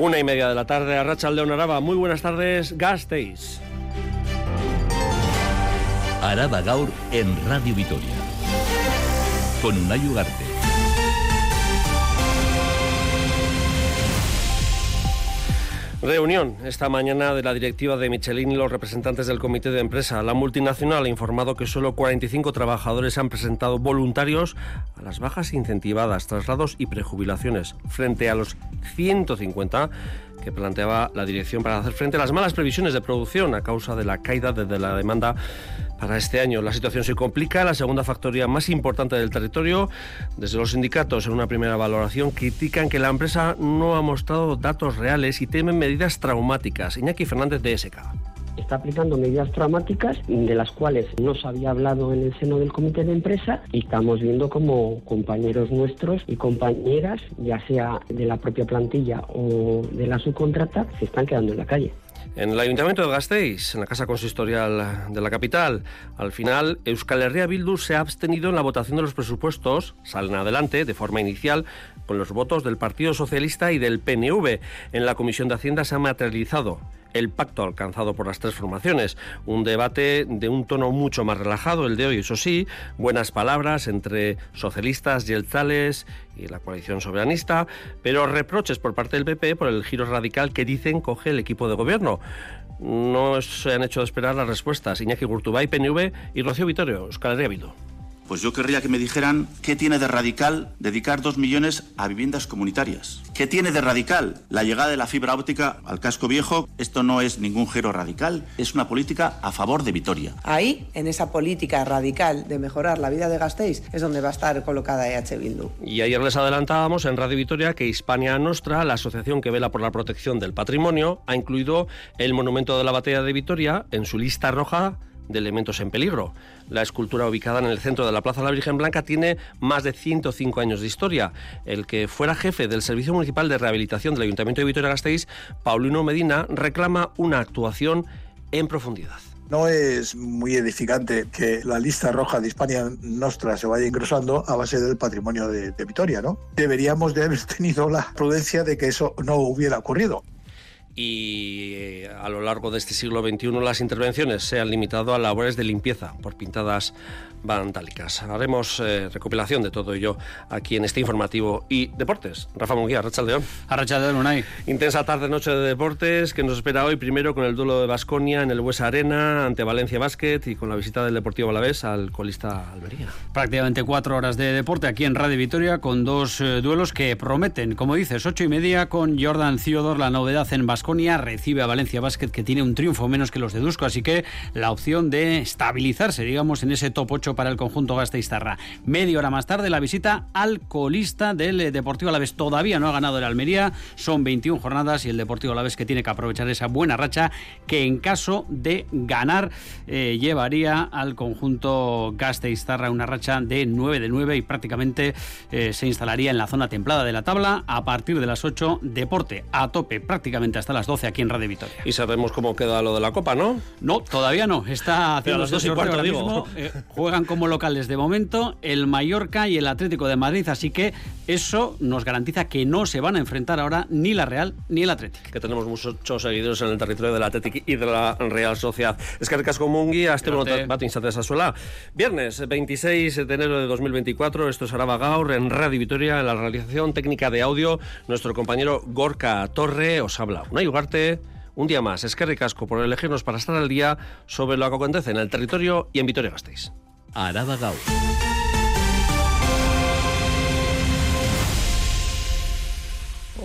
Una y media de la tarde, a Racha León Araba. Muy buenas tardes, Gasteiz. Araba Gaur en Radio Vitoria. Con Unai Ugarte. Reunión esta mañana de la directiva de Michelin y los representantes del comité de empresa. La multinacional ha informado que solo 45 trabajadores han presentado voluntarios a las bajas incentivadas, traslados y prejubilaciones, frente a los 150 que planteaba la dirección para hacer frente a las malas previsiones de producción a causa de la caída de la demanda para este año. La situación se complica. La segunda factoría más importante del territorio, desde los sindicatos, en una primera valoración, critican que la empresa no ha mostrado datos reales y temen medidas traumáticas. Iñaki Fernández de SK está aplicando medidas traumáticas de las cuales no se había hablado en el seno del comité de empresa y estamos viendo como compañeros nuestros y compañeras, ya sea de la propia plantilla o de la subcontrata, se están quedando en la calle. En el Ayuntamiento de Gasteiz, en la Casa Consistorial de la capital, al final Euskal Herria Bildu se ha abstenido en la votación de los presupuestos, salen adelante de forma inicial con los votos del Partido Socialista y del PNV. En la Comisión de Hacienda se ha materializado el pacto alcanzado por las tres formaciones. Un debate de un tono mucho más relajado, el de hoy, eso sí, buenas palabras entre socialistas, y tales y la coalición soberanista, pero reproches por parte del PP por el giro radical que dicen coge el equipo de gobierno. No se han hecho esperar las respuestas. Iñaki Gurtubay, PNV y Rocío Vitorio, Euskal Herria pues yo querría que me dijeran qué tiene de radical dedicar dos millones a viviendas comunitarias. ¿Qué tiene de radical la llegada de la fibra óptica al casco viejo? Esto no es ningún giro radical, es una política a favor de Vitoria. Ahí, en esa política radical de mejorar la vida de Gasteiz, es donde va a estar colocada EH Bildu. Y ayer les adelantábamos en Radio Vitoria que Hispania Nostra, la asociación que vela por la protección del patrimonio, ha incluido el monumento de la batalla de Vitoria en su lista roja de elementos en peligro. La escultura ubicada en el centro de la Plaza de la Virgen Blanca tiene más de 105 años de historia. El que fuera jefe del Servicio Municipal de Rehabilitación del Ayuntamiento de Vitoria-Gasteiz, Paulino Medina, reclama una actuación en profundidad. No es muy edificante que la lista roja de Hispania Nostra se vaya ingresando a base del patrimonio de, de Vitoria, ¿no? Deberíamos de haber tenido la prudencia de que eso no hubiera ocurrido y eh, a lo largo de este siglo XXI las intervenciones se han limitado a labores de limpieza por pintadas vandálicas. Haremos eh, recopilación de todo ello aquí en este informativo y deportes. Rafa Munguía, Rachaldeón. Arrachaldeón, Unai. Intensa tarde-noche de deportes que nos espera hoy primero con el duelo de Basconia en el Huesa Arena ante Valencia Basket y con la visita del Deportivo Alavés al colista Almería. Prácticamente cuatro horas de deporte aquí en Radio Vitoria con dos eh, duelos que prometen. Como dices, ocho y media con Jordan Ciodor, la novedad en Basconia, recibe a Valencia Basket que tiene un triunfo menos que los de Dusko, así que la opción de estabilizarse, digamos, en ese top 8 para el conjunto gasteiztarra. Media hora más tarde la visita al colista del eh, Deportivo Alavés. Todavía no ha ganado el Almería, son 21 jornadas y el Deportivo Alavés que tiene que aprovechar esa buena racha que en caso de ganar eh, llevaría al conjunto gasteiztarra una racha de 9 de 9 y prácticamente eh, se instalaría en la zona templada de la tabla a partir de las 8 deporte a tope prácticamente hasta las 12 aquí en Radio Vitoria. Y sabemos cómo queda lo de la Copa, ¿no? No, todavía no. Está haciendo las dos y cuarto, digo. juegan como locales de momento el Mallorca y el Atlético de Madrid, así que eso nos garantiza que no se van a enfrentar ahora ni la Real ni el Atlético. Que tenemos muchos seguidores en el territorio del Atlético y de la Real Sociedad. Es que Casco Mungi, este bat esa suela. Viernes 26 de enero de 2024, esto es Araba Gaur en Radio Vitoria, en la realización técnica de audio, nuestro compañero Gorka Torre os habla. Una Ugarte un día más. Es que ricasco por elegirnos para estar al día sobre lo que acontece en el territorio y en Vitoria-Gasteiz. Araba Gaur.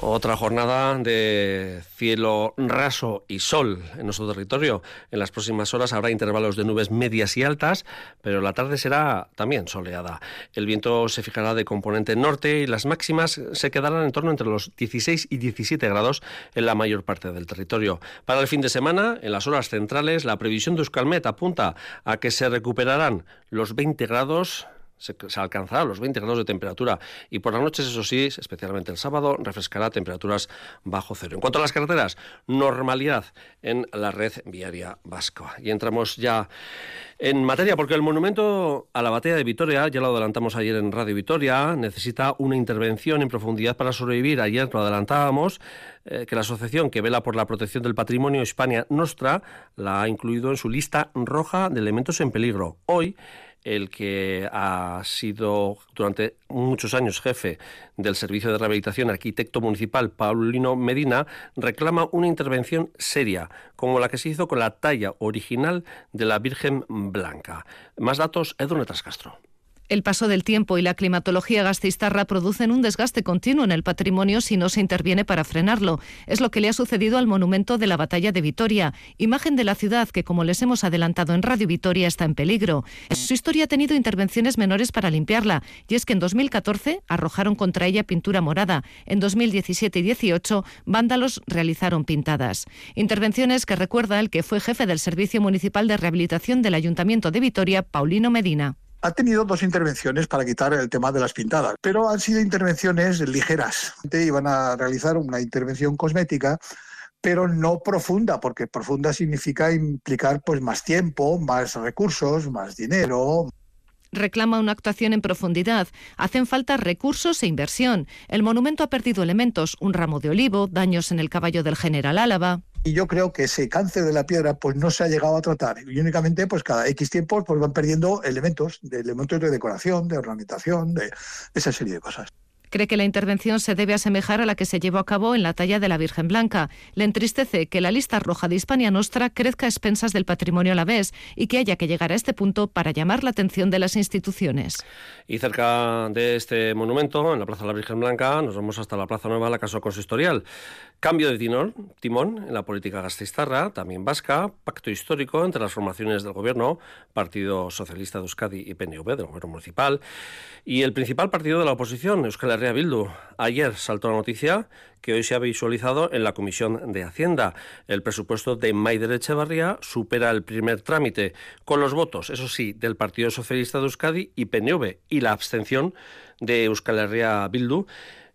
Otra jornada de cielo raso y sol en nuestro territorio. En las próximas horas habrá intervalos de nubes medias y altas, pero la tarde será también soleada. El viento se fijará de componente norte y las máximas se quedarán en torno entre los 16 y 17 grados en la mayor parte del territorio. Para el fin de semana, en las horas centrales, la previsión de Euskalmet apunta a que se recuperarán los 20 grados se, alcanzará los 20 grados de temperatura y por las noches, eso sí, especialmente el sábado, refrescará temperaturas bajo cero. En cuanto a las carreteras, normalidad en la red viaria vasca. Y entramos ya en materia, porque el monumento a la batalla de Vitoria, ya lo adelantamos ayer en Radio Vitoria, necesita una intervención en profundidad para sobrevivir. Ayer lo adelantábamos, eh, que la asociación que vela por la protección del patrimonio Hispania Nostra la ha incluido en su lista roja de elementos en peligro. Hoy, el que ha sido durante muchos años jefe del Servicio de Rehabilitación Arquitecto Municipal, Paulino Medina, reclama una intervención seria, como la que se hizo con la talla original de la Virgen Blanca. Más datos, Edwin Castro. El paso del tiempo y la climatología gastistarra producen un desgaste continuo en el patrimonio si no se interviene para frenarlo. Es lo que le ha sucedido al monumento de la Batalla de Vitoria, imagen de la ciudad que, como les hemos adelantado en Radio Vitoria, está en peligro. Su historia ha tenido intervenciones menores para limpiarla, y es que en 2014 arrojaron contra ella pintura morada. En 2017 y 18, vándalos realizaron pintadas. Intervenciones que recuerda el que fue jefe del Servicio Municipal de Rehabilitación del Ayuntamiento de Vitoria, Paulino Medina ha tenido dos intervenciones para quitar el tema de las pintadas, pero han sido intervenciones ligeras. Iban a realizar una intervención cosmética pero no profunda, porque profunda significa implicar pues más tiempo, más recursos, más dinero reclama una actuación en profundidad. Hacen falta recursos e inversión. El monumento ha perdido elementos, un ramo de olivo, daños en el caballo del general Álava. Y yo creo que ese cáncer de la piedra pues no se ha llegado a tratar. Y únicamente pues cada X tiempo pues van perdiendo elementos, de elementos de decoración, de ornamentación, de esa serie de cosas. Cree que la intervención se debe asemejar a la que se llevó a cabo en la talla de la Virgen Blanca. Le entristece que la lista roja de Hispania Nostra crezca a expensas del patrimonio a la vez y que haya que llegar a este punto para llamar la atención de las instituciones. Y cerca de este monumento, en la Plaza de la Virgen Blanca, nos vamos hasta la Plaza Nueva, la Casa Consistorial. Cambio de timón, en la política gastistarra, también vasca, pacto histórico entre las formaciones del gobierno, Partido Socialista de Euskadi y PNV, del gobierno municipal, y el principal partido de la oposición, Euskal Herria Bildu. Ayer saltó la noticia que hoy se ha visualizado en la Comisión de Hacienda. El presupuesto de Maider Echevarría supera el primer trámite, con los votos, eso sí, del Partido Socialista de Euskadi y PNV, y la abstención de Euskal Herria Bildu,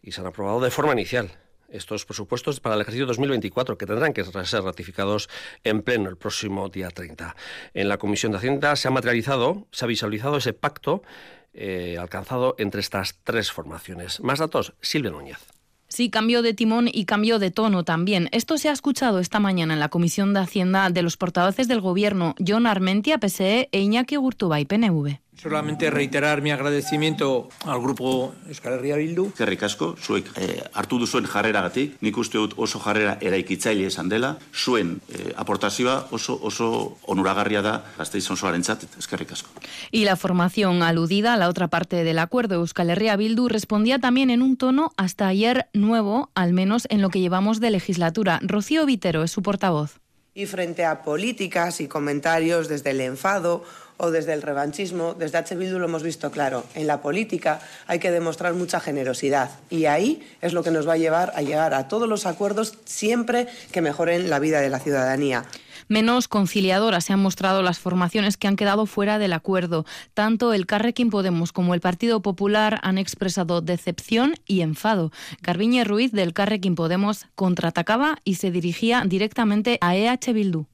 y se han aprobado de forma inicial estos presupuestos para el ejercicio 2024, que tendrán que ser ratificados en pleno el próximo día 30. En la Comisión de Hacienda se ha materializado, se ha visualizado ese pacto eh, alcanzado entre estas tres formaciones. Más datos, Silvia Núñez. Sí, cambio de timón y cambio de tono también. Esto se ha escuchado esta mañana en la Comisión de Hacienda de los portavoces del Gobierno, John Armentia, PSE, e Iñaki Gurtubay, PNV. Solamente reiterar mi agradecimiento al grupo Euskal Herria Bildu. Que ricasco, zuek eh, hartu duzuen jarreragatik, nik uste dut oso jarrera eraikitzaile esan dela, zuen eh, aportazioa oso, oso onuragarria da gazteiz osoaren txat, eskerrik asko. Y la formación aludida a la otra parte del acuerdo Euskal Herria Bildu respondía también en un tono hasta ayer nuevo, al menos en lo que llevamos de legislatura. Rocío Vitero es su portavoz. Y frente a políticas y comentarios desde el enfado o desde el revanchismo, desde H. Bildu lo hemos visto claro. En la política hay que demostrar mucha generosidad y ahí es lo que nos va a llevar a llegar a todos los acuerdos siempre que mejoren la vida de la ciudadanía. Menos conciliadoras se han mostrado las formaciones que han quedado fuera del acuerdo. Tanto el Carrequín Podemos como el Partido Popular han expresado decepción y enfado. Carviñe Ruiz del Carrequín Podemos contraatacaba y se dirigía directamente a EH Bildu.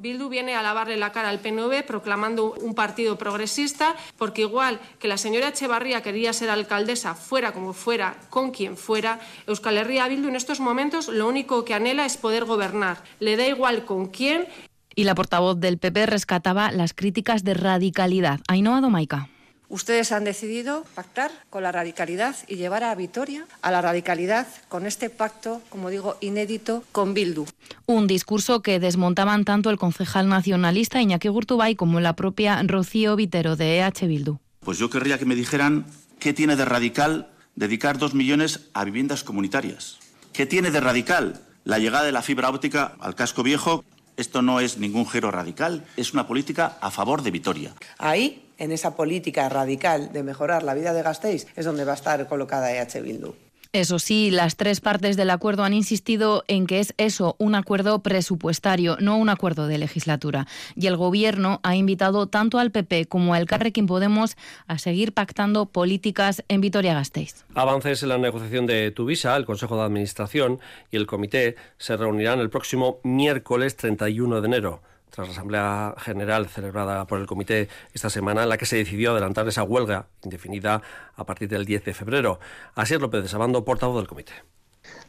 Bildu viene a lavarle la cara al PNV proclamando un partido progresista, porque igual que la señora Echevarría quería ser alcaldesa, fuera como fuera, con quien fuera, Euskal Herria Bildu en estos momentos lo único que anhela es poder gobernar. Le da igual con quién. Y la portavoz del PP rescataba las críticas de radicalidad. Ainhoa Domaica. Ustedes han decidido pactar con la radicalidad y llevar a Vitoria a la radicalidad con este pacto, como digo, inédito con Bildu. Un discurso que desmontaban tanto el concejal nacionalista Iñaki Gurtubay como la propia Rocío Vitero de EH Bildu. Pues yo querría que me dijeran qué tiene de radical dedicar dos millones a viviendas comunitarias. ¿Qué tiene de radical la llegada de la fibra óptica al casco viejo? Esto no es ningún giro radical, es una política a favor de Vitoria. Ahí en esa política radical de mejorar la vida de Gasteiz es donde va a estar colocada EH Bildu. Eso sí, las tres partes del acuerdo han insistido en que es eso, un acuerdo presupuestario, no un acuerdo de legislatura. Y el Gobierno ha invitado tanto al PP como al Carrequín Podemos a seguir pactando políticas en Vitoria-Gasteiz. Avances en la negociación de Tuvisa, el Consejo de Administración y el Comité se reunirán el próximo miércoles 31 de enero tras la Asamblea General celebrada por el Comité esta semana, en la que se decidió adelantar esa huelga indefinida a partir del 10 de febrero. Así es López de Sabando, portavoz del Comité.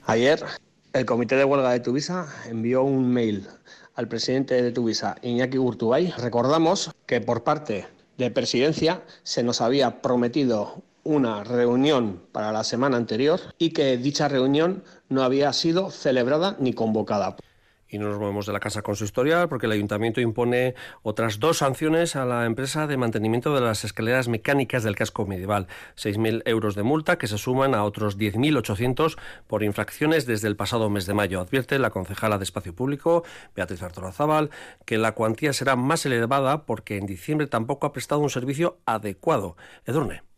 Ayer, el Comité de Huelga de Tuvisa envió un mail al presidente de Tuvisa, Iñaki Urtubay. Recordamos que por parte de Presidencia se nos había prometido una reunión para la semana anterior y que dicha reunión no había sido celebrada ni convocada. Y no nos movemos de la casa consistorial porque el ayuntamiento impone otras dos sanciones a la empresa de mantenimiento de las escaleras mecánicas del casco medieval. 6.000 euros de multa que se suman a otros 10.800 por infracciones desde el pasado mes de mayo. Advierte la concejala de Espacio Público, Beatriz Artolazábal, que la cuantía será más elevada porque en diciembre tampoco ha prestado un servicio adecuado. Edurne.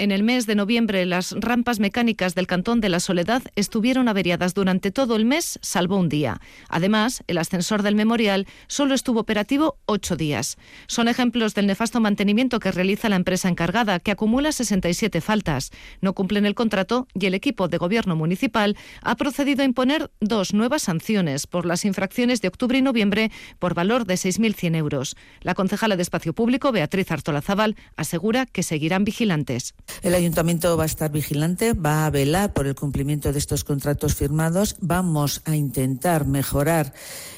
En el mes de noviembre, las rampas mecánicas del Cantón de la Soledad estuvieron averiadas durante todo el mes, salvo un día. Además, el ascensor del memorial solo estuvo operativo ocho días. Son ejemplos del nefasto mantenimiento que realiza la empresa encargada, que acumula 67 faltas. No cumplen el contrato y el equipo de gobierno municipal ha procedido a imponer dos nuevas sanciones por las infracciones de octubre y noviembre por valor de 6.100 euros. La concejala de Espacio Público, Beatriz Artolazábal, asegura que seguirán vigilantes. El ayuntamiento va a estar vigilante, va a velar por el cumplimiento de estos contratos firmados. Vamos a intentar mejorar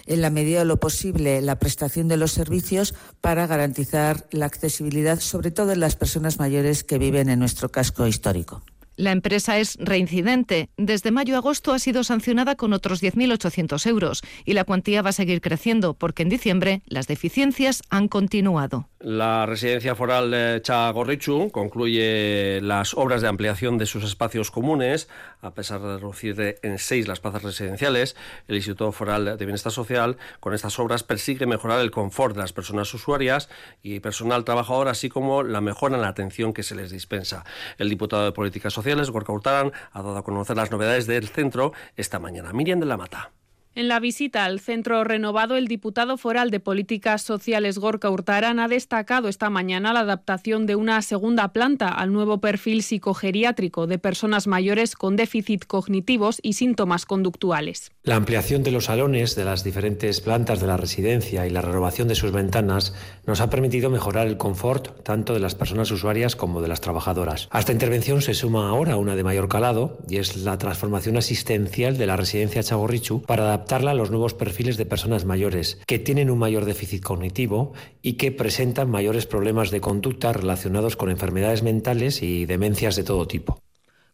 en la medida de lo posible la prestación de los servicios para garantizar la accesibilidad, sobre todo en las personas mayores que viven en nuestro casco histórico. La empresa es reincidente. Desde mayo a agosto ha sido sancionada con otros 10.800 euros y la cuantía va a seguir creciendo porque en diciembre las deficiencias han continuado. La residencia foral Chagorrichu concluye las obras de ampliación de sus espacios comunes, a pesar de reducir en seis las plazas residenciales. El Instituto Foral de Bienestar Social, con estas obras, persigue mejorar el confort de las personas usuarias y personal trabajador, así como la mejora en la atención que se les dispensa. El diputado de Políticas Sociales, Gorka Hurtaran, ha dado a conocer las novedades del centro esta mañana. Miriam de la Mata. En la visita al centro renovado, el diputado foral de Políticas Sociales Gorka Hurtaran ha destacado esta mañana la adaptación de una segunda planta al nuevo perfil psicogeriátrico de personas mayores con déficit cognitivos y síntomas conductuales. La ampliación de los salones de las diferentes plantas de la residencia y la renovación de sus ventanas nos ha permitido mejorar el confort tanto de las personas usuarias como de las trabajadoras. A esta intervención se suma ahora una de mayor calado y es la transformación asistencial de la residencia Chagorrichu para adaptar adaptarla a los nuevos perfiles de personas mayores que tienen un mayor déficit cognitivo y que presentan mayores problemas de conducta relacionados con enfermedades mentales y demencias de todo tipo.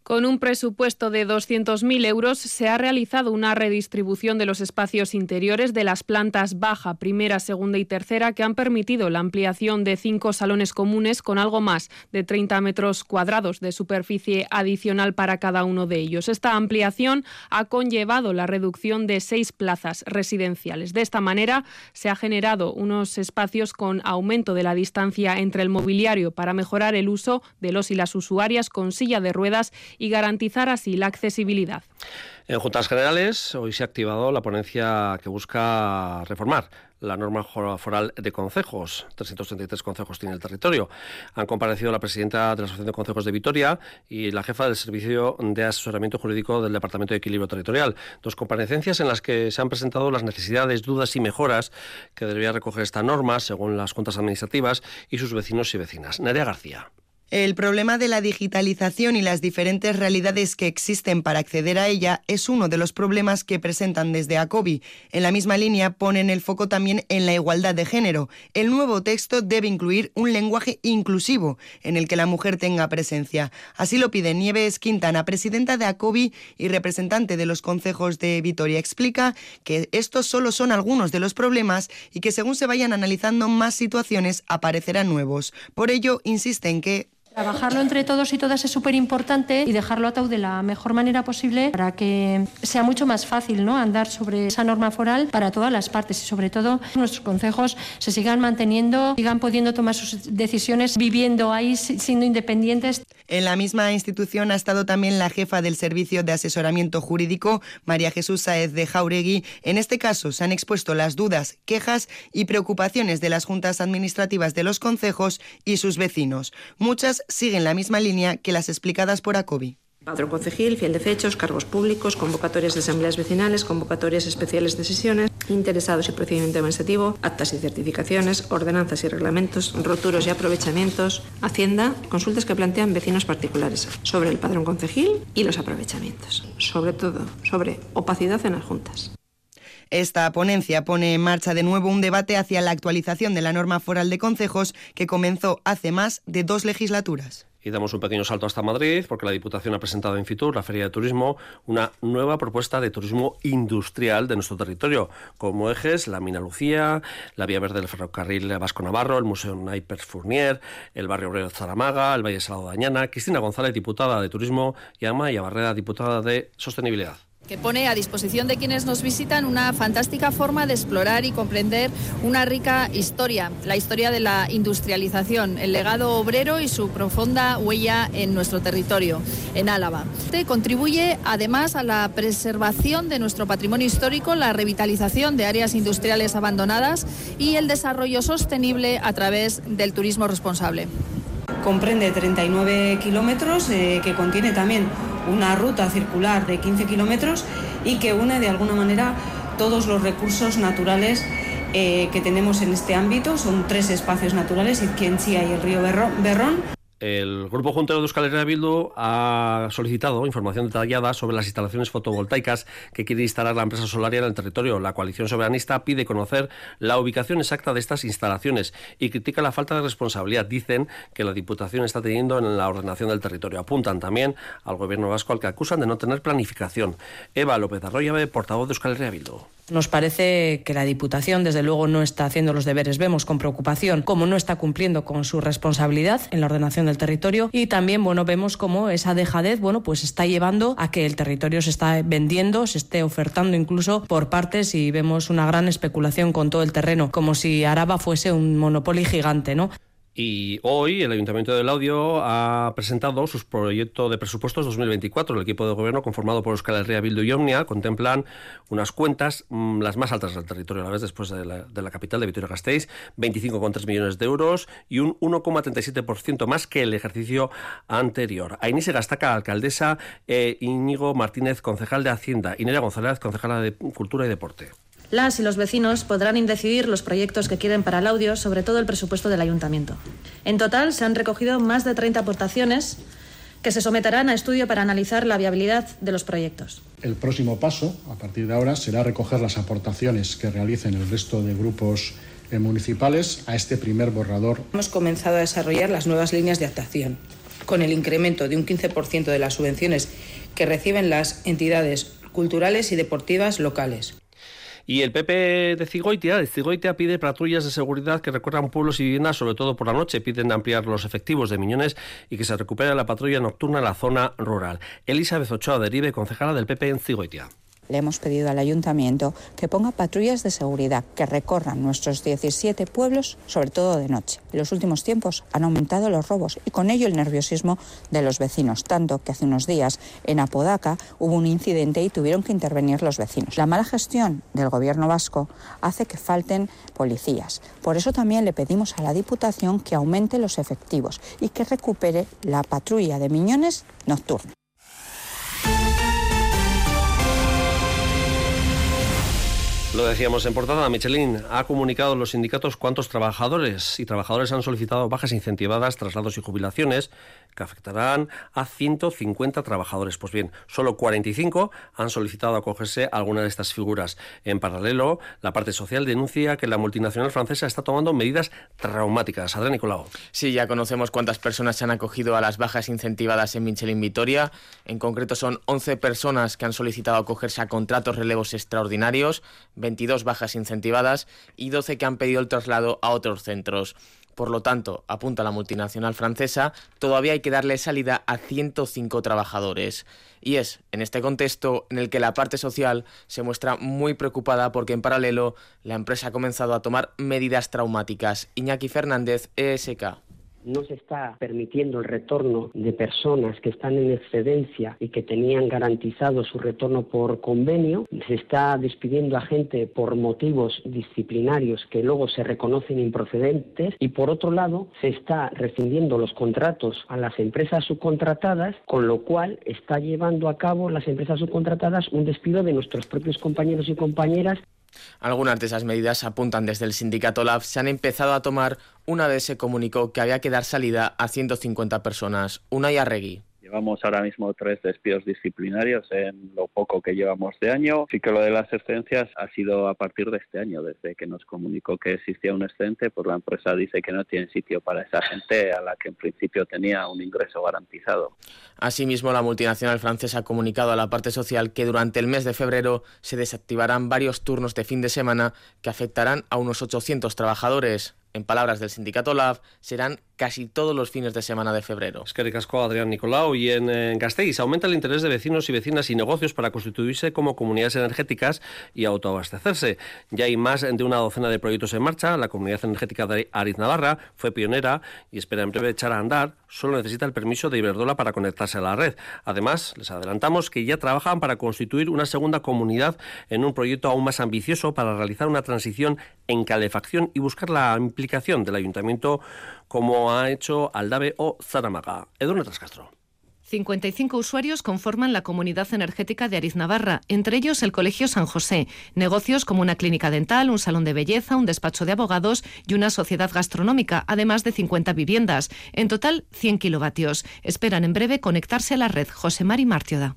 Con un presupuesto de 200.000 euros se ha realizado una redistribución de los espacios interiores de las plantas baja, primera, segunda y tercera que han permitido la ampliación de cinco salones comunes con algo más de 30 metros cuadrados de superficie adicional para cada uno de ellos. Esta ampliación ha conllevado la reducción de seis plazas residenciales. De esta manera se ha generado unos espacios con aumento de la distancia entre el mobiliario para mejorar el uso de los y las usuarias con silla de ruedas y garantizar así la accesibilidad. En Juntas Generales hoy se ha activado la ponencia que busca reformar la norma foral de concejos. 333 concejos tiene el territorio. Han comparecido la presidenta de la Asociación de Concejos de Vitoria y la jefa del Servicio de Asesoramiento Jurídico del Departamento de Equilibrio Territorial. Dos comparecencias en las que se han presentado las necesidades, dudas y mejoras que debería recoger esta norma según las juntas administrativas y sus vecinos y vecinas. Nerea García. El problema de la digitalización y las diferentes realidades que existen para acceder a ella es uno de los problemas que presentan desde ACOBI. En la misma línea ponen el foco también en la igualdad de género. El nuevo texto debe incluir un lenguaje inclusivo en el que la mujer tenga presencia. Así lo pide Nieves Quintana, presidenta de ACOBI y representante de los consejos de Vitoria. Explica que estos solo son algunos de los problemas y que según se vayan analizando más situaciones aparecerán nuevos. Por ello, insiste en que Trabajarlo entre todos y todas es súper importante y dejarlo atado de la mejor manera posible para que sea mucho más fácil ¿no? andar sobre esa norma foral para todas las partes y sobre todo nuestros consejos se sigan manteniendo, sigan pudiendo tomar sus decisiones viviendo ahí, siendo independientes. En la misma institución ha estado también la jefa del Servicio de Asesoramiento Jurídico, María Jesús Saez de Jauregui. En este caso se han expuesto las dudas, quejas y preocupaciones de las juntas administrativas de los concejos y sus vecinos. Muchas siguen la misma línea que las explicadas por ACOBI. Padrón concejil, fiel de fechos, cargos públicos, convocatorias de asambleas vecinales, convocatorias especiales de sesiones, interesados y procedimiento administrativo, actas y certificaciones, ordenanzas y reglamentos, roturos y aprovechamientos, Hacienda, consultas que plantean vecinos particulares sobre el padrón concejil y los aprovechamientos. Sobre todo, sobre opacidad en las juntas. Esta ponencia pone en marcha de nuevo un debate hacia la actualización de la norma foral de concejos que comenzó hace más de dos legislaturas. Y damos un pequeño salto hasta Madrid, porque la Diputación ha presentado en Fitur, la Feria de Turismo, una nueva propuesta de turismo industrial de nuestro territorio, como ejes la Mina Lucía, la Vía Verde del Ferrocarril Vasco Navarro, el Museo Naipers Fournier, el Barrio Obrero de Zaramaga, el Valle Salado de Añana, Cristina González, diputada de Turismo, y Amaya Barrera, diputada de Sostenibilidad que pone a disposición de quienes nos visitan una fantástica forma de explorar y comprender una rica historia, la historia de la industrialización, el legado obrero y su profunda huella en nuestro territorio, en Álava. Este contribuye además a la preservación de nuestro patrimonio histórico, la revitalización de áreas industriales abandonadas y el desarrollo sostenible a través del turismo responsable. Comprende 39 kilómetros eh, que contiene también una ruta circular de 15 kilómetros y que une de alguna manera todos los recursos naturales eh, que tenemos en este ámbito. Son tres espacios naturales, Izquienchía y el río Berrón. El Grupo Juntero de Euskal Herria Bildu ha solicitado información detallada sobre las instalaciones fotovoltaicas que quiere instalar la empresa solaria en el territorio. La coalición soberanista pide conocer la ubicación exacta de estas instalaciones y critica la falta de responsabilidad. Dicen que la Diputación está teniendo en la ordenación del territorio. Apuntan también al gobierno vasco al que acusan de no tener planificación. Eva López Arroyave, portavoz de Euskal Herria Bildu. Nos parece que la Diputación, desde luego, no está haciendo los deberes. Vemos con preocupación cómo no está cumpliendo con su responsabilidad en la ordenación del territorio y también, bueno, vemos cómo esa dejadez, bueno, pues está llevando a que el territorio se está vendiendo, se esté ofertando incluso por partes y vemos una gran especulación con todo el terreno, como si Araba fuese un monopolio gigante, ¿no? Y hoy el Ayuntamiento del Audio ha presentado su proyecto de presupuestos 2024. El equipo de gobierno, conformado por Euskal Herria, Bildu y Omnia, contemplan unas cuentas mm, las más altas del territorio a la vez después de la, capital de Vitoria-Gasteiz, 25,3 millones de euros y un 1,37% más que el ejercicio anterior. Ahí se Gastaca, alcaldesa, e Íñigo Martínez, concejal de Hacienda, y Nerea González, concejala de Cultura y Deporte. Las y los vecinos podrán decidir los proyectos que quieren para el audio, sobre todo el presupuesto del ayuntamiento. En total se han recogido más de 30 aportaciones que se someterán a estudio para analizar la viabilidad de los proyectos. El próximo paso, a partir de ahora, será recoger las aportaciones que realicen el resto de grupos eh, municipales a este primer borrador. Hemos comenzado a desarrollar las nuevas líneas de actuación, con el incremento de un 15% de las subvenciones que reciben las entidades culturales y deportivas locales. Y el PP de Cigoitia, de Cigoitia pide patrullas de seguridad que recorran pueblos y viviendas, sobre todo por la noche. Piden ampliar los efectivos de Miñones y que se recupere la patrulla nocturna en la zona rural. Elizabeth Ochoa Derive, concejala del PP en Cigoitia le hemos pedido al ayuntamiento que ponga patrullas de seguridad que recorran nuestros 17 pueblos, sobre todo de noche. En los últimos tiempos han aumentado los robos y con ello el nerviosismo de los vecinos, tanto que hace unos días en Apodaca hubo un incidente y tuvieron que intervenir los vecinos. La mala gestión del gobierno vasco hace que falten policías. Por eso también le pedimos a la Diputación que aumente los efectivos y que recupere la patrulla de miñones nocturna. Lo decíamos en portada, Michelin ha comunicado a los sindicatos cuántos trabajadores y trabajadores han solicitado bajas incentivadas, traslados y jubilaciones que afectarán a 150 trabajadores. Pues bien, solo 45 han solicitado acogerse a alguna de estas figuras. En paralelo, la parte social denuncia que la multinacional francesa está tomando medidas traumáticas. Adrián Nicolau. Sí, ya conocemos cuántas personas se han acogido a las bajas incentivadas en Michelin Vitoria. En concreto son 11 personas que han solicitado acogerse a contratos relevos extraordinarios, 22 bajas incentivadas y 12 que han pedido el traslado a otros centros. Por lo tanto, apunta la multinacional francesa, todavía hay que darle salida a 105 trabajadores. Y es en este contexto en el que la parte social se muestra muy preocupada porque en paralelo la empresa ha comenzado a tomar medidas traumáticas. Iñaki Fernández, ESK. No se está permitiendo el retorno de personas que están en excedencia y que tenían garantizado su retorno por convenio, se está despidiendo a gente por motivos disciplinarios que luego se reconocen improcedentes. Y por otro lado se está rescindiendo los contratos a las empresas subcontratadas, con lo cual está llevando a cabo las empresas subcontratadas un despido de nuestros propios compañeros y compañeras algunas de esas medidas apuntan desde el sindicato LAB se han empezado a tomar una vez se comunicó que había que dar salida a 150 personas. Una y Arregui. Llevamos ahora mismo tres despidos disciplinarios en lo poco que llevamos de año. Sí que lo de las excedencias ha sido a partir de este año, desde que nos comunicó que existía un excedente, pues la empresa dice que no tiene sitio para esa gente a la que en principio tenía un ingreso garantizado. Asimismo, la multinacional francesa ha comunicado a la parte social que durante el mes de febrero se desactivarán varios turnos de fin de semana que afectarán a unos 800 trabajadores. En palabras del sindicato LAV, serán casi todos los fines de semana de febrero. Es que casco Adrián Nicolau y en, en aumenta el interés de vecinos y vecinas y negocios para constituirse como comunidades energéticas y autoabastecerse. Ya hay más de una docena de proyectos en marcha. La comunidad energética de Ariz Navarra fue pionera y espera en breve echar a andar. Solo necesita el permiso de Iberdrola para conectarse a la red. Además, les adelantamos que ya trabajan para constituir una segunda comunidad en un proyecto aún más ambicioso para realizar una transición en calefacción y buscar la implicación del ayuntamiento como ha hecho Aldave o Zaramaga. Edurne Trascastro. 55 usuarios conforman la comunidad energética de Ariz Navarra, entre ellos el Colegio San José, negocios como una clínica dental, un salón de belleza, un despacho de abogados y una sociedad gastronómica, además de 50 viviendas. En total, 100 kilovatios. Esperan en breve conectarse a la red. José Mari Martioda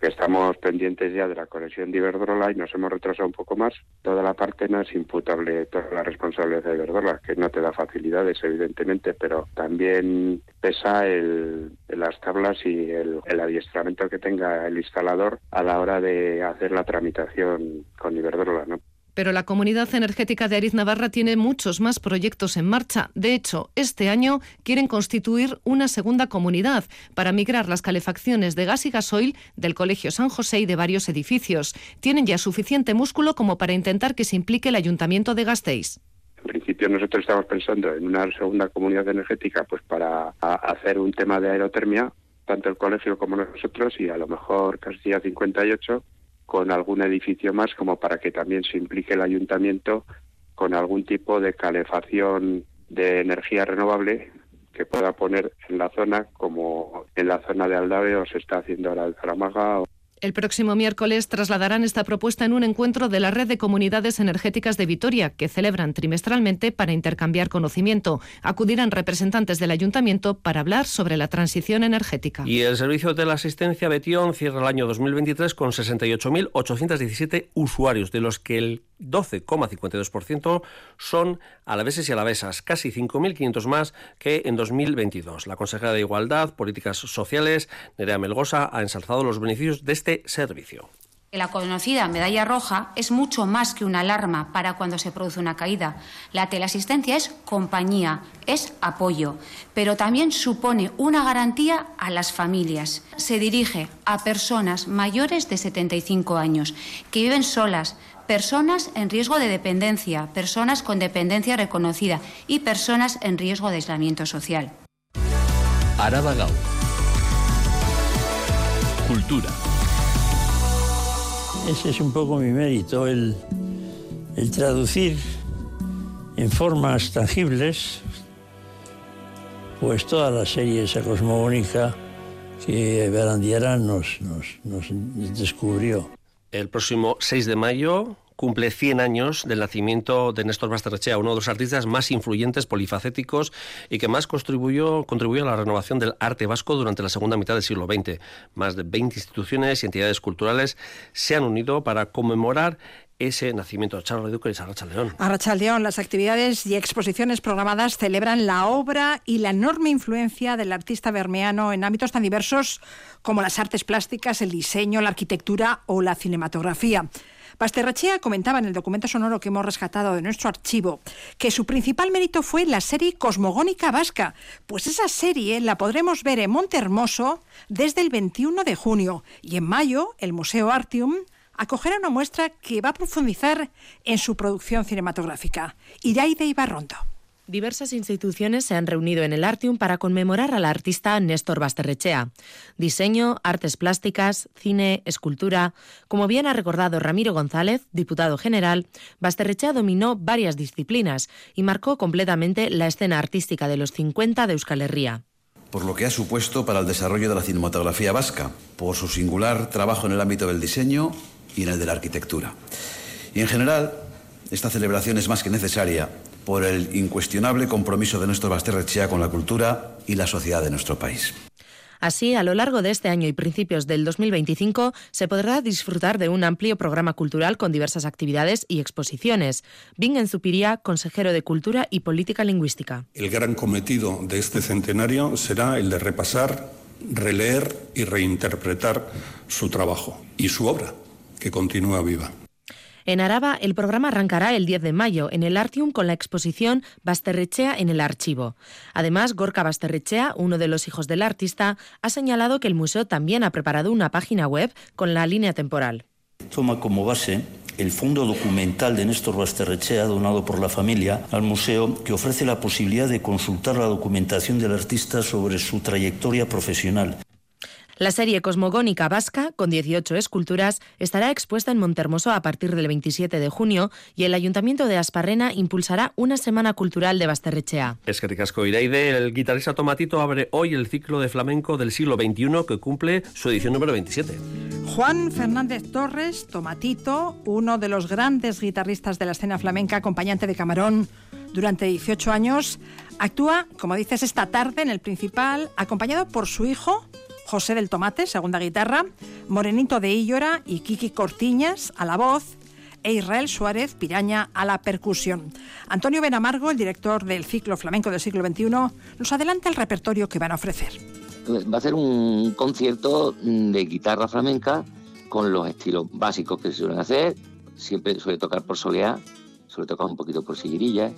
que estamos pendientes ya de la conexión de Iberdrola y nos hemos retrasado un poco más. Toda la parte no es imputable toda la responsabilidad de Iberdrola, que no te da facilidades, evidentemente, pero también pesa el, las tablas y el, el adiestramiento que tenga el instalador a la hora de hacer la tramitación con Iberdrola, ¿no? Pero la Comunidad Energética de Ariz Navarra tiene muchos más proyectos en marcha. De hecho, este año quieren constituir una segunda comunidad para migrar las calefacciones de gas y gasoil del Colegio San José y de varios edificios. Tienen ya suficiente músculo como para intentar que se implique el Ayuntamiento de Gasteiz. En principio nosotros estamos pensando en una segunda comunidad energética pues para hacer un tema de aerotermia, tanto el colegio como nosotros y a lo mejor Castilla 58 con algún edificio más como para que también se implique el ayuntamiento con algún tipo de calefacción de energía renovable que pueda poner en la zona como en la zona de Aldave o se está haciendo ahora en Zaramaga. El próximo miércoles trasladarán esta propuesta en un encuentro de la Red de Comunidades Energéticas de Vitoria, que celebran trimestralmente para intercambiar conocimiento. Acudirán representantes del ayuntamiento para hablar sobre la transición energética. Y el servicio de la asistencia Betión cierra el año 2023 con 68.817 usuarios, de los que el 12,52% son alaveses y alavesas, casi 5.500 más que en 2022. La consejera de Igualdad, Políticas Sociales, Nerea Melgosa, ha ensalzado los beneficios de este servicio. La conocida medalla roja es mucho más que una alarma para cuando se produce una caída. La teleasistencia es compañía, es apoyo, pero también supone una garantía a las familias. Se dirige a personas mayores de 75 años que viven solas, personas en riesgo de dependencia, personas con dependencia reconocida y personas en riesgo de aislamiento social. Araba Cultura. Ese es un poco mi mérito, el, el traducir en formas tangibles pues toda la serie esa cosmogónica que nos, nos, nos descubrió. El próximo 6 de mayo cumple 100 años del nacimiento de Néstor Basterrechea, uno de los artistas más influyentes, polifacéticos y que más contribuyó, contribuyó a la renovación del arte vasco durante la segunda mitad del siglo XX. Más de 20 instituciones y entidades culturales se han unido para conmemorar ese nacimiento. Charles Duque y Arracha León. Arracha León, las actividades y exposiciones programadas celebran la obra y la enorme influencia del artista bermeano en ámbitos tan diversos como las artes plásticas, el diseño, la arquitectura o la cinematografía. Basterrachea comentaba en el documento sonoro que hemos rescatado de nuestro archivo que su principal mérito fue la serie Cosmogónica Vasca, pues esa serie la podremos ver en Montehermoso desde el 21 de junio y en mayo el Museo Artium acogerá una muestra que va a profundizar en su producción cinematográfica. de Ibarrondo. Diversas instituciones se han reunido en el Artium para conmemorar al artista Néstor Basterrechea. Diseño, artes plásticas, cine, escultura. Como bien ha recordado Ramiro González, diputado general, Basterrechea dominó varias disciplinas y marcó completamente la escena artística de los 50 de Euskal Herria por lo que ha supuesto para el desarrollo de la cinematografía vasca, por su singular trabajo en el ámbito del diseño y en el de la arquitectura. Y en general, esta celebración es más que necesaria por el incuestionable compromiso de nuestro Basterrechea con la cultura y la sociedad de nuestro país. Así, a lo largo de este año y principios del 2025, se podrá disfrutar de un amplio programa cultural con diversas actividades y exposiciones. Bingen Zupiría, consejero de Cultura y Política Lingüística. El gran cometido de este centenario será el de repasar, releer y reinterpretar su trabajo y su obra, que continúa viva. En Araba, el programa arrancará el 10 de mayo en el Artium con la exposición Basterrechea en el archivo. Además, Gorka Basterrechea, uno de los hijos del artista, ha señalado que el museo también ha preparado una página web con la línea temporal. Toma como base el fondo documental de Néstor Basterrechea, donado por la familia al museo, que ofrece la posibilidad de consultar la documentación del artista sobre su trayectoria profesional. La serie cosmogónica vasca, con 18 esculturas, estará expuesta en Montermoso a partir del 27 de junio y el Ayuntamiento de Asparrena impulsará una semana cultural de Basterrechea. Es que ricasco Iraide, el guitarrista Tomatito abre hoy el ciclo de flamenco del siglo XXI que cumple su edición número 27. Juan Fernández Torres, Tomatito, uno de los grandes guitarristas de la escena flamenca, acompañante de Camarón durante 18 años, actúa, como dices, esta tarde en el Principal, acompañado por su hijo, José del Tomate, segunda guitarra, Morenito de Illora y Kiki Cortiñas a la voz e Israel Suárez Piraña a la percusión. Antonio Benamargo, el director del ciclo flamenco del siglo XXI, nos adelanta el repertorio que van a ofrecer. Pues va a ser un concierto de guitarra flamenca con los estilos básicos que se suelen hacer. Siempre suele tocar por soleá, suele tocar un poquito por siguirilla,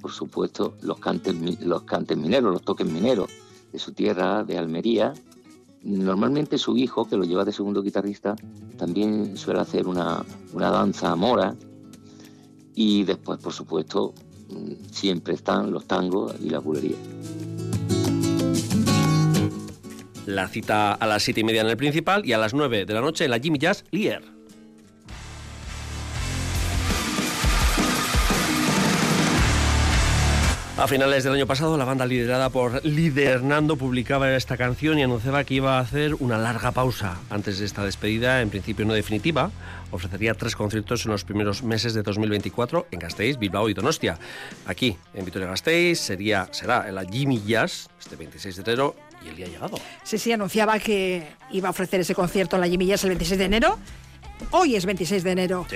por supuesto los cantes, los cantes mineros, los toques mineros de su tierra, de Almería, Normalmente su hijo, que lo lleva de segundo guitarrista, también suele hacer una, danza mora y después, por supuesto, mm, siempre están los tangos y la bulería. La cita a las siete y media en el principal y a las nueve de la noche en la Jimmy Jazz Lier. A finales del año pasado, la banda liderada por Líder Nando publicaba esta canción y anunciaba que iba a hacer una larga pausa antes de esta despedida, en principio no definitiva. Ofrecería tres conciertos en los primeros meses de 2024 en Gasteiz, Bilbao y Donostia. Aquí, en Vitoria-Gasteiz, sería, será la Jimmy Jazz, este 26 de enero, y el día llegado. Sí, sí, anunciaba que iba a ofrecer ese concierto en la Jimmy Jazz el 26 de enero Hoy es 26 de enero.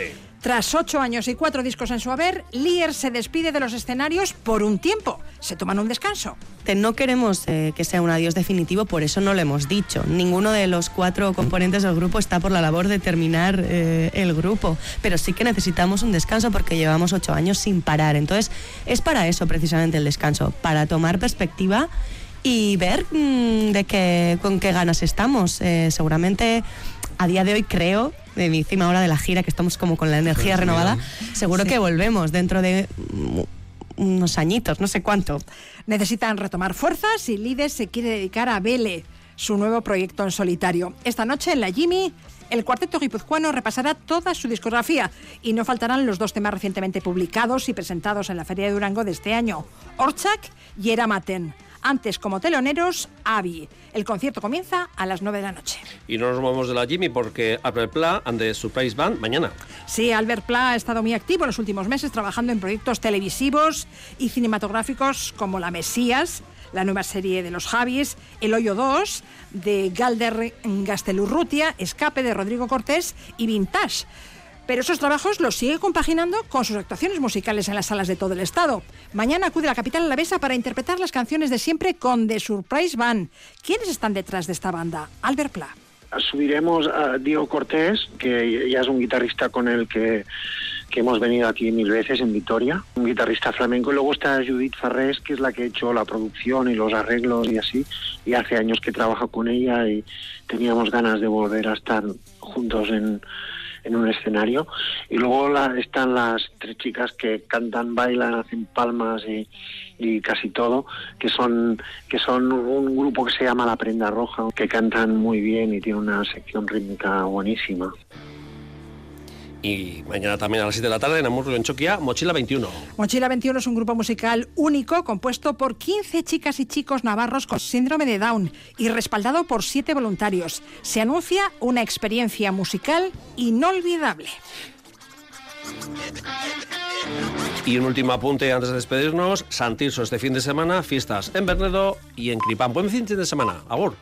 Tras ocho años y cuatro discos en su haber, Lear se despide de los escenarios por un tiempo. Se toman un descanso. No queremos eh, que sea un adiós definitivo, por eso no lo hemos dicho. Ninguno de los cuatro componentes del grupo está por la labor de terminar eh, el grupo, pero sí que necesitamos un descanso porque llevamos ocho años sin parar. Entonces, es para eso precisamente el descanso, para tomar perspectiva y ver mm, de qué, con qué ganas estamos. Eh, seguramente a día de hoy creo de encima ahora de la gira, que estamos como con la energía renovada, seguro que volvemos dentro de unos añitos, no sé cuánto. Necesitan retomar fuerzas y Lides se quiere dedicar a Vele, su nuevo proyecto en solitario. Esta noche en la Jimmy, el cuarteto guipuzcoano repasará toda su discografía y no faltarán los dos temas recientemente publicados y presentados en la Feria de Durango de este año, Orchak y Eramaten. Antes, como teloneros, Avi. El concierto comienza a las 9 de la noche. Y no nos movemos de la Jimmy porque Albert Pla and the Surprise Band mañana. Sí, Albert Pla ha estado muy activo en los últimos meses trabajando en proyectos televisivos y cinematográficos como La Mesías, la nueva serie de los Javis, El Hoyo 2 de Galder Gastelurrutia, Escape de Rodrigo Cortés y Vintage pero esos trabajos los sigue compaginando con sus actuaciones musicales en las salas de todo el estado. Mañana acude a la capital alavesa para interpretar las canciones de siempre con The Surprise Band. ¿Quiénes están detrás de esta banda? Albert Pla. Subiremos a Diego Cortés, que ya es un guitarrista con el que, que hemos venido aquí mil veces en Vitoria, un guitarrista flamenco. Y luego está Judith Farrés, que es la que ha hecho la producción y los arreglos y así. Y hace años que trabajo con ella y teníamos ganas de volver a estar juntos en, en un escenario. Y luego la, están las tres chicas que cantan, bailan, hacen palmas y, y casi todo, que son, que son un grupo que se llama La Prenda Roja, que cantan muy bien y tiene una sección rítmica buenísima. Y mañana también a las 7 de la tarde en Amurrio, en Choquia, Mochila 21. Mochila 21 es un grupo musical único compuesto por 15 chicas y chicos navarros con síndrome de Down y respaldado por 7 voluntarios. Se anuncia una experiencia musical inolvidable. Y un último apunte antes de despedirnos. Santirso este fin de semana, fiestas en Bernedo y en Cripán. Buen fin de semana. Agur.